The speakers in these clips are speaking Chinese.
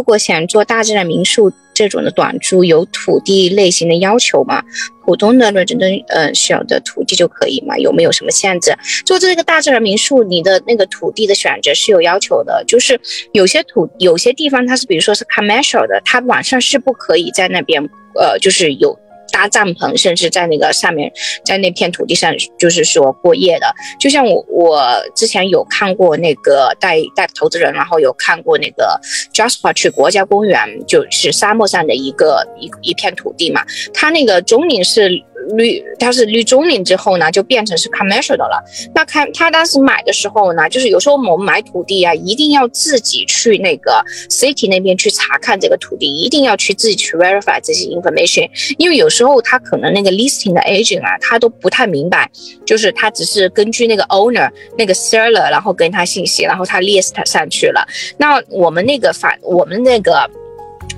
如果想做大自然民宿这种的短租，有土地类型的要求吗？普通的那种的呃小的土地就可以吗？有没有什么限制？做这个大自然民宿，你的那个土地的选择是有要求的，就是有些土有些地方它是比如说是 commercial 的，它晚上是不可以在那边呃就是有。搭帐篷，甚至在那个上面，在那片土地上，就是说过夜的。就像我，我之前有看过那个带带投资人，然后有看过那个 Jasper 去国家公园，就是沙漠上的一个一一片土地嘛，他那个总领是。绿，它是绿中岭之后呢，就变成是 commercial 的了。那看他当时买的时候呢，就是有时候我们买土地啊，一定要自己去那个 city 那边去查看这个土地，一定要去自己去 verify 这些 information。因为有时候他可能那个 listing 的 agent 啊，他都不太明白，就是他只是根据那个 owner 那个 seller，然后跟他信息，然后他 list 上去了。那我们那个反，我们那个。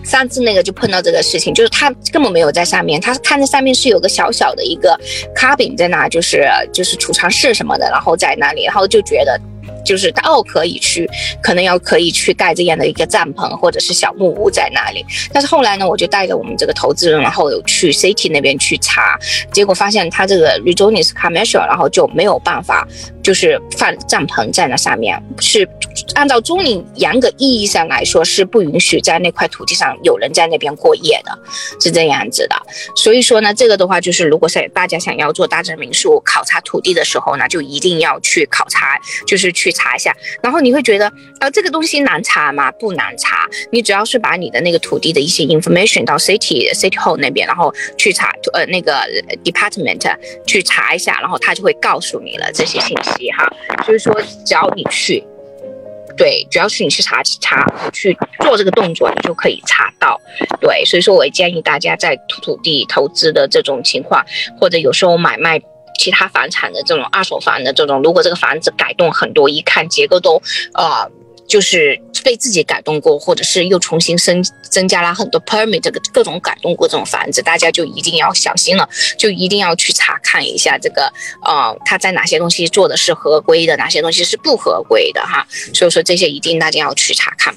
上次那个就碰到这个事情，就是他根本没有在上面，他看着上面是有个小小的一个卡饼在那，就是就是储藏室什么的，然后在那里，然后就觉得。就是他哦，可以去，可能要可以去盖这样的一个帐篷或者是小木屋在那里。但是后来呢，我就带着我们这个投资人，然后有去 City 那边去查，结果发现他这个 Rezoning 是 commercial，然后就没有办法，就是放帐篷在那上面，是按照中领严格意义上来说是不允许在那块土地上有人在那边过夜的，是这样子的。所以说呢，这个的话就是，如果是大家想要做大镇民宿考察土地的时候呢，就一定要去考察，就是去。查一下，然后你会觉得，呃，这个东西难查吗？不难查，你只要是把你的那个土地的一些 information 到 city city hall 那边，然后去查，呃，那个 department 去查一下，然后他就会告诉你了这些信息哈。所以说，只要你去，对，只要是你去查查去做这个动作，你就可以查到。对，所以说我也建议大家在土地投资的这种情况，或者有时候买卖。其他房产的这种二手房的这种，如果这个房子改动很多，一看结构都，啊，就是被自己改动过，或者是又重新增增加了很多 permit 这个各种改动过这种房子，大家就一定要小心了，就一定要去查看一下这个，呃，他在哪些东西做的是合规的，哪些东西是不合规的哈。所以说这些一定大家要去查看。